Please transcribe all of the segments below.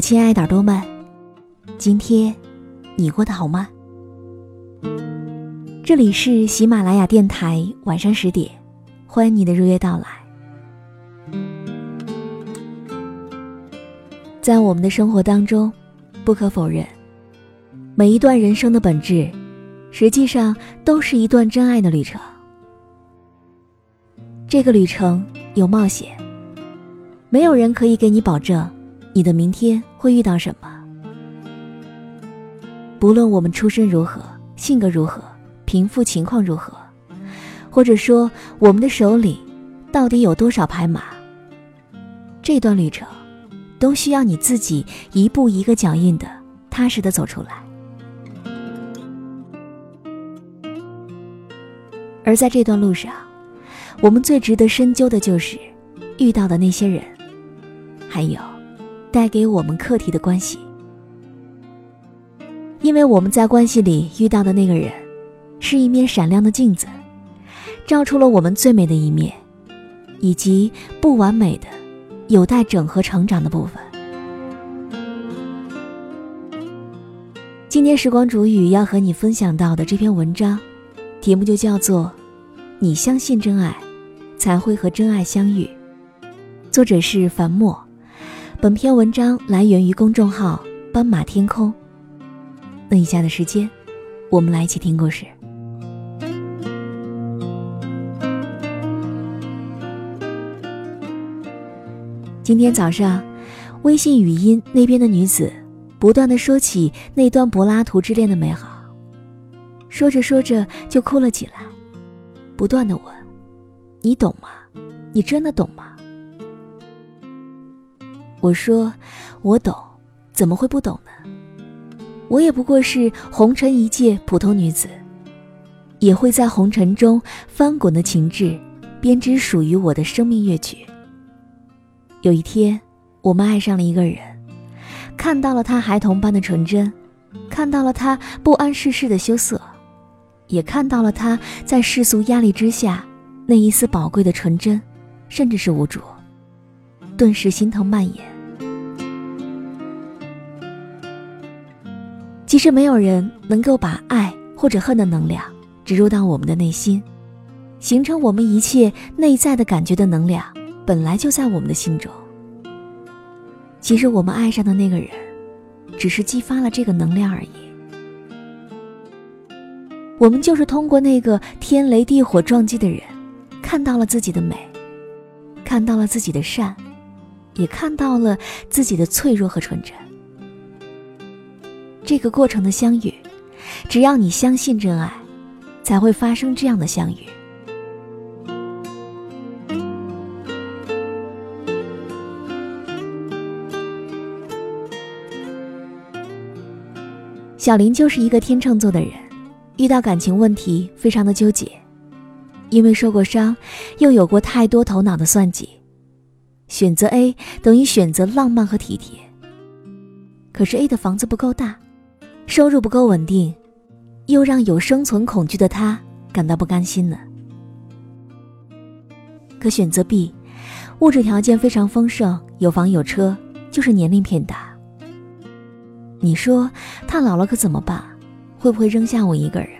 亲爱的耳朵们，今天你过得好吗？这里是喜马拉雅电台，晚上十点，欢迎你的如约到来。在我们的生活当中，不可否认，每一段人生的本质，实际上都是一段真爱的旅程。这个旅程有冒险，没有人可以给你保证。你的明天会遇到什么？不论我们出身如何，性格如何，贫富情况如何，或者说我们的手里到底有多少牌马，这段旅程都需要你自己一步一个脚印的踏实的走出来。而在这段路上，我们最值得深究的就是遇到的那些人，还有。带给我们课题的关系，因为我们在关系里遇到的那个人，是一面闪亮的镜子，照出了我们最美的一面，以及不完美的、有待整合成长的部分。今天时光煮雨要和你分享到的这篇文章，题目就叫做“你相信真爱，才会和真爱相遇”，作者是樊墨。本篇文章来源于公众号“斑马天空”。那以下的时间，我们来一起听故事。今天早上，微信语音那边的女子不断的说起那段柏拉图之恋的美好，说着说着就哭了起来，不断的问：“你懂吗？你真的懂吗？”我说：“我懂，怎么会不懂呢？我也不过是红尘一介普通女子，也会在红尘中翻滚的情致，编织属于我的生命乐曲。有一天，我们爱上了一个人，看到了他孩童般的纯真，看到了他不谙世事的羞涩，也看到了他在世俗压力之下那一丝宝贵的纯真，甚至是无助。顿时心疼蔓延。”其实没有人能够把爱或者恨的能量植入到我们的内心，形成我们一切内在的感觉的能量，本来就在我们的心中。其实我们爱上的那个人，只是激发了这个能量而已。我们就是通过那个天雷地火撞击的人，看到了自己的美，看到了自己的善，也看到了自己的脆弱和纯真。这个过程的相遇，只要你相信真爱，才会发生这样的相遇。小林就是一个天秤座的人，遇到感情问题非常的纠结，因为受过伤，又有过太多头脑的算计，选择 A 等于选择浪漫和体贴，可是 A 的房子不够大。收入不够稳定，又让有生存恐惧的他感到不甘心呢。可选择 B，物质条件非常丰盛，有房有车，就是年龄偏大。你说他老了可怎么办？会不会扔下我一个人？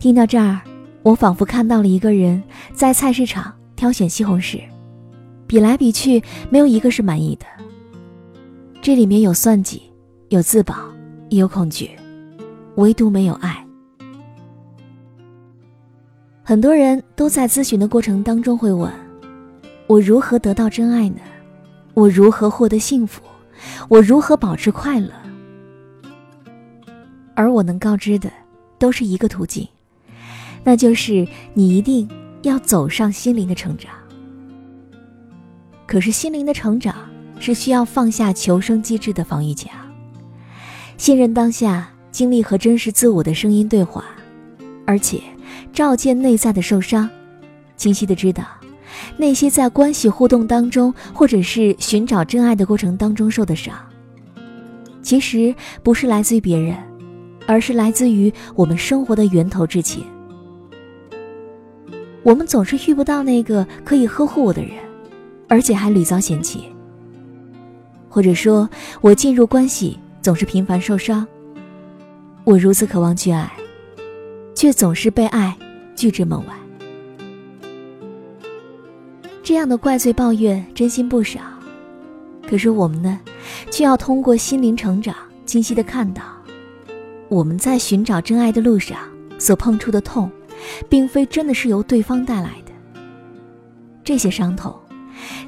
听到这儿，我仿佛看到了一个人在菜市场挑选西红柿，比来比去，没有一个是满意的。这里面有算计，有自保，也有恐惧，唯独没有爱。很多人都在咨询的过程当中会问：我如何得到真爱呢？我如何获得幸福？我如何保持快乐？而我能告知的，都是一个途径，那就是你一定要走上心灵的成长。可是心灵的成长。是需要放下求生机制的防御墙，信任当下，经历和真实自我的声音对话，而且照见内在的受伤，清晰的知道那些在关系互动当中，或者是寻找真爱的过程当中受的伤，其实不是来自于别人，而是来自于我们生活的源头之前。我们总是遇不到那个可以呵护我的人，而且还屡遭嫌弃。或者说我进入关系总是频繁受伤。我如此渴望去爱，却总是被爱拒之门外。这样的怪罪抱怨真心不少，可是我们呢，却要通过心灵成长，清晰的看到，我们在寻找真爱的路上所碰触的痛，并非真的是由对方带来的。这些伤痛，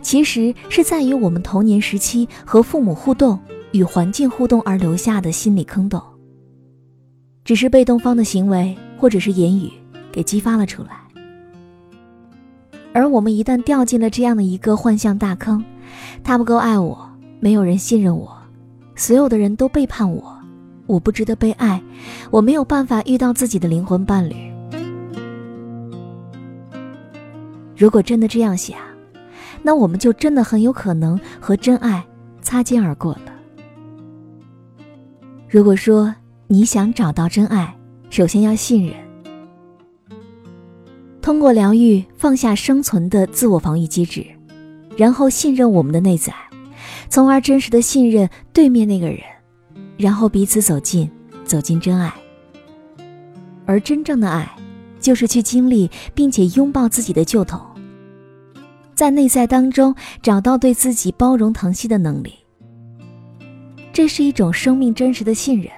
其实是在于我们童年时期和父母互动与环境互动而留下的心理坑洞。只是被动方的行为或者是言语给激发了出来，而我们一旦掉进了这样的一个幻象大坑，他不够爱我，没有人信任我，所有的人都背叛我，我不值得被爱，我没有办法遇到自己的灵魂伴侣。如果真的这样想，那我们就真的很有可能和真爱擦肩而过了。如果说，你想找到真爱，首先要信任。通过疗愈，放下生存的自我防御机制，然后信任我们的内在，从而真实的信任对面那个人，然后彼此走近，走进真爱。而真正的爱，就是去经历并且拥抱自己的旧痛，在内在当中找到对自己包容疼惜的能力。这是一种生命真实的信任。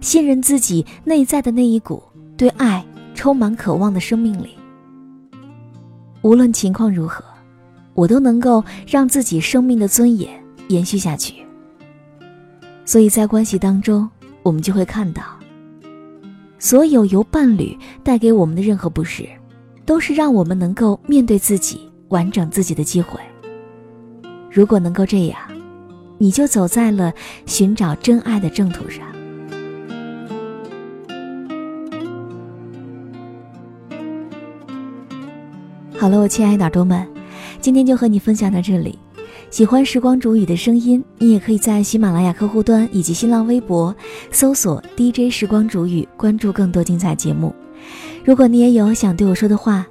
信任自己内在的那一股对爱充满渴望的生命力。无论情况如何，我都能够让自己生命的尊严延续下去。所以在关系当中，我们就会看到，所有由伴侣带给我们的任何不适，都是让我们能够面对自己、完整自己的机会。如果能够这样，你就走在了寻找真爱的正途上。好了，我亲爱的耳朵们，今天就和你分享到这里。喜欢时光煮雨的声音，你也可以在喜马拉雅客户端以及新浪微博搜索 DJ 时光煮雨，关注更多精彩节目。如果你也有想对我说的话，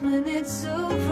When it's over,